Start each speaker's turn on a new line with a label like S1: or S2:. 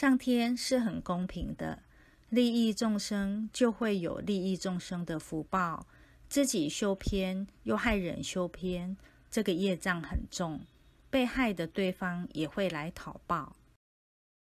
S1: 上天是很公平的，利益众生就会有利益众生的福报，自己修偏又害人修偏，这个业障很重，被害的对方也会来讨报。